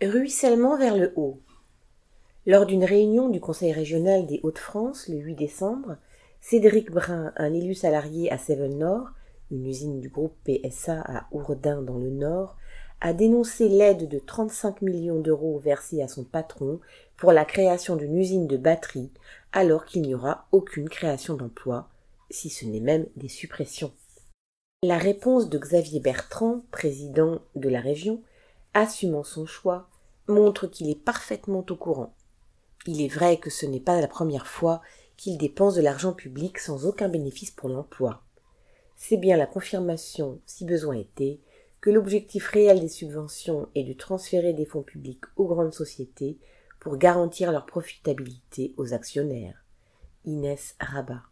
Ruissellement vers le haut. Lors d'une réunion du Conseil régional des Hauts-de-France le 8 décembre, Cédric Brun, un élu salarié à Seven Nord, une usine du groupe PSA à Ourdin dans le Nord, a dénoncé l'aide de 35 millions d'euros versée à son patron pour la création d'une usine de batterie, alors qu'il n'y aura aucune création d'emplois, si ce n'est même des suppressions. La réponse de Xavier Bertrand, président de la région, assumant son choix, montre qu'il est parfaitement au courant. Il est vrai que ce n'est pas la première fois qu'il dépense de l'argent public sans aucun bénéfice pour l'emploi. C'est bien la confirmation, si besoin était, que l'objectif réel des subventions est de transférer des fonds publics aux grandes sociétés pour garantir leur profitabilité aux actionnaires. Inès Rabat.